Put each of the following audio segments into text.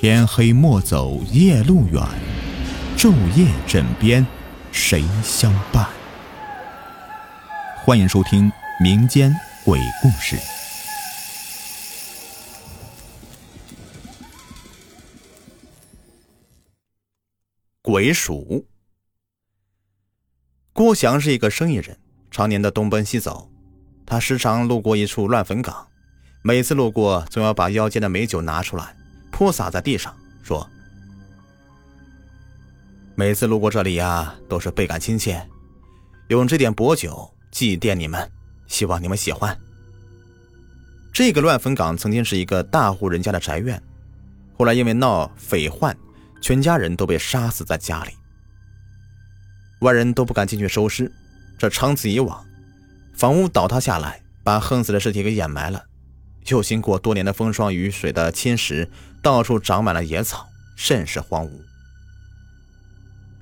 天黑莫走夜路远，昼夜枕边谁相伴？欢迎收听民间鬼故事。鬼鼠。郭翔是一个生意人，常年的东奔西走。他时常路过一处乱坟岗，每次路过，总要把腰间的美酒拿出来，泼洒在地上，说：“每次路过这里呀，都是倍感亲切，用这点薄酒祭奠你们，希望你们喜欢。”这个乱坟岗曾经是一个大户人家的宅院，后来因为闹匪患，全家人都被杀死在家里，外人都不敢进去收尸。这长此以往。房屋倒塌下来，把横死的尸体给掩埋了。又经过多年的风霜雨水的侵蚀，到处长满了野草，甚是荒芜。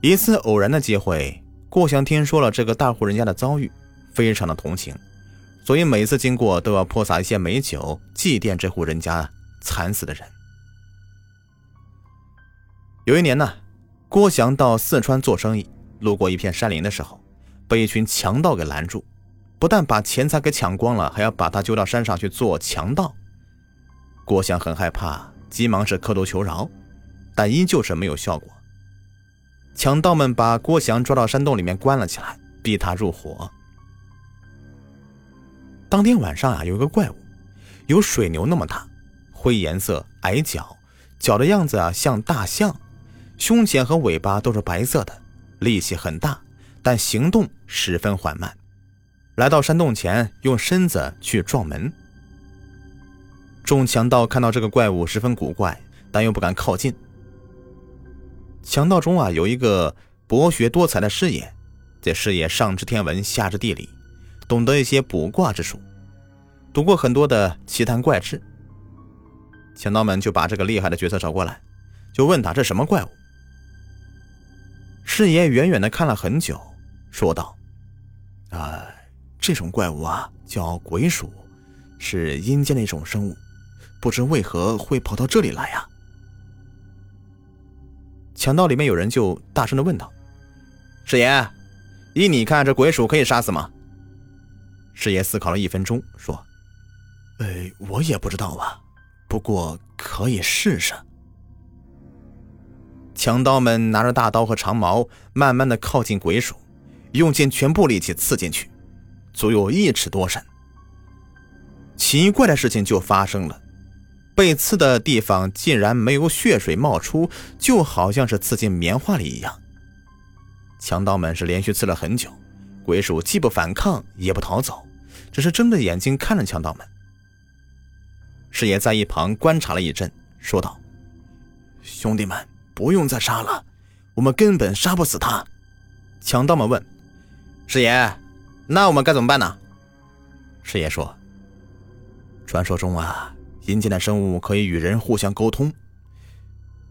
一次偶然的机会，郭祥听说了这个大户人家的遭遇，非常的同情，所以每次经过都要泼洒一些美酒，祭奠这户人家惨死的人。有一年呢，郭祥到四川做生意，路过一片山林的时候，被一群强盗给拦住。不但把钱财给抢光了，还要把他揪到山上去做强盗。郭襄很害怕，急忙是磕头求饶，但依旧是没有效果。强盗们把郭襄抓到山洞里面关了起来，逼他入伙。当天晚上啊，有一个怪物，有水牛那么大，灰颜色，矮脚，脚的样子啊像大象，胸前和尾巴都是白色的，力气很大，但行动十分缓慢。来到山洞前，用身子去撞门。众强盗看到这个怪物十分古怪，但又不敢靠近。强盗中啊，有一个博学多才的师爷，这师爷上知天文，下知地理，懂得一些卜卦之术，读过很多的奇谈怪志。强盗们就把这个厉害的角色找过来，就问他这什么怪物。师爷远远的看了很久，说道：“啊。”这种怪物啊，叫鬼鼠，是阴间的一种生物，不知为何会跑到这里来呀？强盗里面有人就大声的问道：“师爷，依你看，这鬼鼠可以杀死吗？”师爷思考了一分钟，说：“呃，我也不知道啊，不过可以试试。”强盗们拿着大刀和长矛，慢慢的靠近鬼鼠，用尽全部力气刺进去。足有一尺多深。奇怪的事情就发生了，被刺的地方竟然没有血水冒出，就好像是刺进棉花里一样。强盗们是连续刺了很久，鬼鼠既不反抗也不逃走，只是睁着眼睛看着强盗们。师爷在一旁观察了一阵，说道：“兄弟们，不用再杀了，我们根本杀不死他。”强盗们问：“师爷。”那我们该怎么办呢？师爷说：“传说中啊，阴间的生物可以与人互相沟通。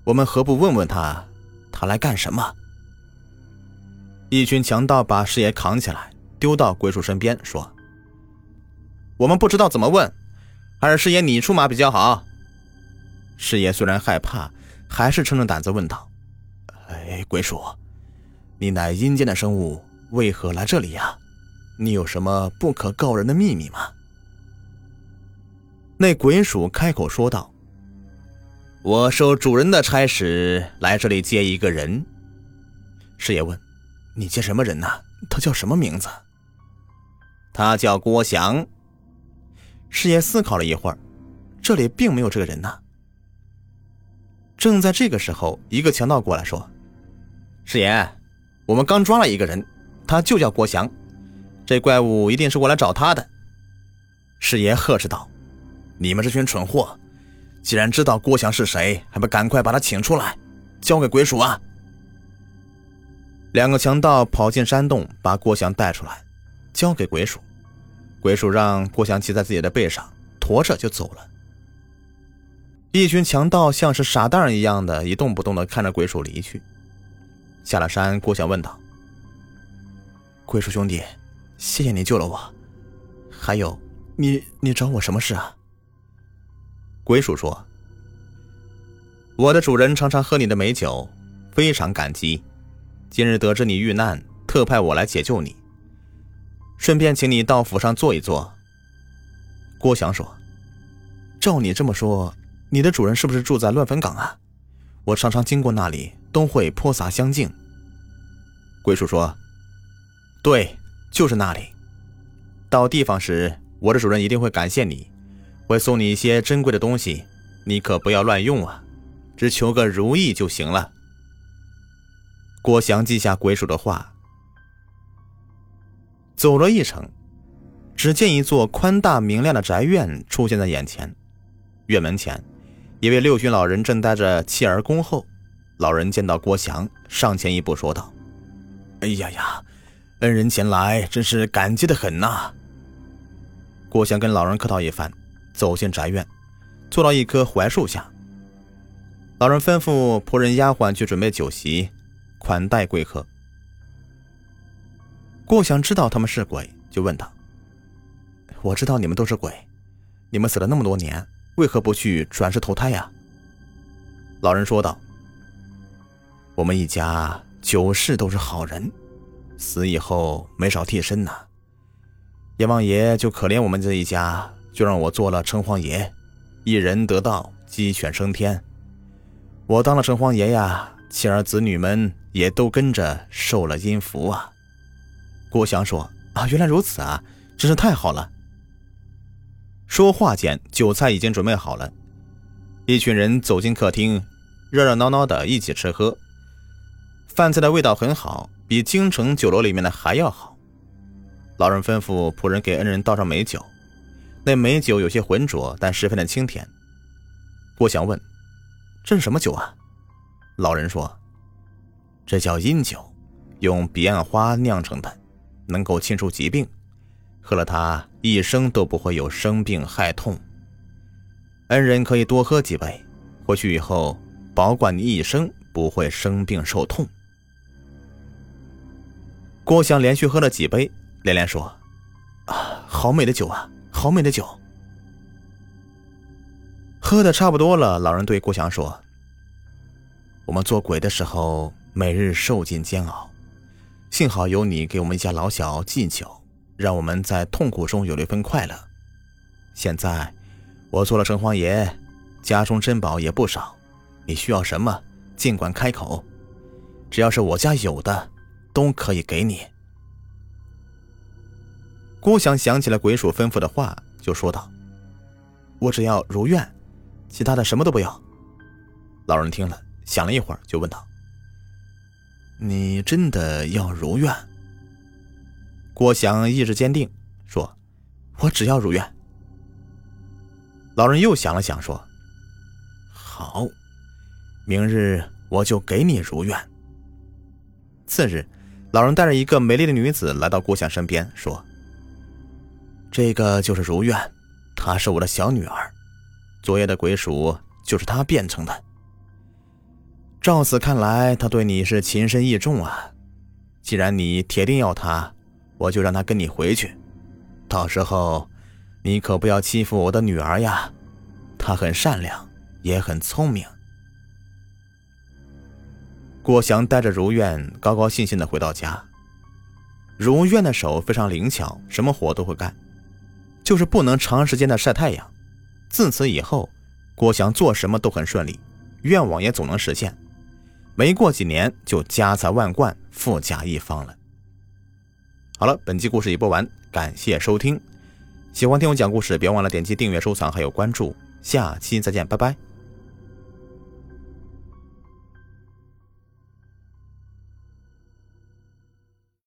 我们何不问问他，他来干什么？”一群强盗把师爷扛起来，丢到鬼鼠身边，说：“我们不知道怎么问，还是师爷你出马比较好。”师爷虽然害怕，还是撑着胆子问道：“哎，鬼鼠，你乃阴间的生物，为何来这里呀？”你有什么不可告人的秘密吗？那鬼鼠开口说道：“我受主人的差使来这里接一个人。”师爷问：“你接什么人呢？他叫什么名字？”他叫郭翔。师爷思考了一会儿，这里并没有这个人呢。正在这个时候，一个强盗过来说：“师爷，我们刚抓了一个人，他就叫郭翔。”这怪物一定是过来找他的。师爷呵斥道：“你们这群蠢货，既然知道郭翔是谁，还不赶快把他请出来，交给鬼鼠啊！”两个强盗跑进山洞，把郭翔带出来，交给鬼鼠。鬼鼠让郭翔骑在自己的背上，驮着就走了。一群强盗像是傻蛋一样的一动不动的看着鬼鼠离去。下了山，郭翔问道：“鬼鼠兄弟。”谢谢你救了我，还有，你你找我什么事啊？鬼鼠说：“我的主人常常喝你的美酒，非常感激。今日得知你遇难，特派我来解救你，顺便请你到府上坐一坐。”郭翔说：“照你这么说，你的主人是不是住在乱坟岗啊？我常常经过那里，都会泼洒香敬。”鬼叔说：“对，就是那里。到地方时，我的主人一定会感谢你，会送你一些珍贵的东西，你可不要乱用啊，只求个如意就行了。”郭翔记下鬼叔的话，走了一程。只见一座宽大明亮的宅院出现在眼前，院门前，一位六旬老人正带着妻儿恭候。老人见到郭翔，上前一步说道：“哎呀呀，恩人前来，真是感激的很呐。”郭翔跟老人客套一番，走进宅院，坐到一棵槐树下。老人吩咐仆人丫鬟去准备酒席，款待贵客。郭翔知道他们是鬼，就问道。我知道你们都是鬼，你们死了那么多年，为何不去转世投胎呀？老人说道：“我们一家九世都是好人，死以后没少替身呐。阎王爷就可怜我们这一家，就让我做了城隍爷，一人得道，鸡犬升天。我当了城隍爷呀，妻儿子女们也都跟着受了阴福啊。”郭祥说：“啊，原来如此啊，真是太好了。”说话间，酒菜已经准备好了。一群人走进客厅，热热闹闹的一起吃喝。饭菜的味道很好，比京城酒楼里面的还要好。老人吩咐仆人给恩人倒上美酒，那美酒有些浑浊，但十分的清甜。郭祥问：“这是什么酒啊？”老人说：“这叫阴酒，用彼岸花酿成的，能够清除疾病。”喝了它，一生都不会有生病害痛。恩人可以多喝几杯，回去以后保管你一生不会生病受痛。郭襄连续喝了几杯，连连说：“啊，好美的酒啊，好美的酒！”喝的差不多了，老人对郭襄说：“我们做鬼的时候，每日受尽煎熬，幸好有你给我们一家老小敬酒。”让我们在痛苦中有了一份快乐。现在我做了城隍爷，家中珍宝也不少，你需要什么尽管开口，只要是我家有的，都可以给你。郭翔想起了鬼鼠吩咐的话，就说道：“我只要如愿，其他的什么都不要。”老人听了，想了一会儿，就问道：“你真的要如愿？”郭翔意志坚定，说：“我只要如愿。”老人又想了想，说：“好，明日我就给你如愿。”次日，老人带着一个美丽的女子来到郭翔身边，说：“这个就是如愿，她是我的小女儿，昨夜的鬼鼠就是她变成的。照此看来，她对你是情深意重啊。既然你铁定要她。”我就让他跟你回去，到时候你可不要欺负我的女儿呀！她很善良，也很聪明。郭翔带着如愿高高兴兴的回到家。如愿的手非常灵巧，什么活都会干，就是不能长时间的晒太阳。自此以后，郭翔做什么都很顺利，愿望也总能实现。没过几年，就家财万贯，富甲一方了。好了，本期故事已播完，感谢收听。喜欢听我讲故事，别忘了点击订阅、收藏还有关注。下期再见，拜拜。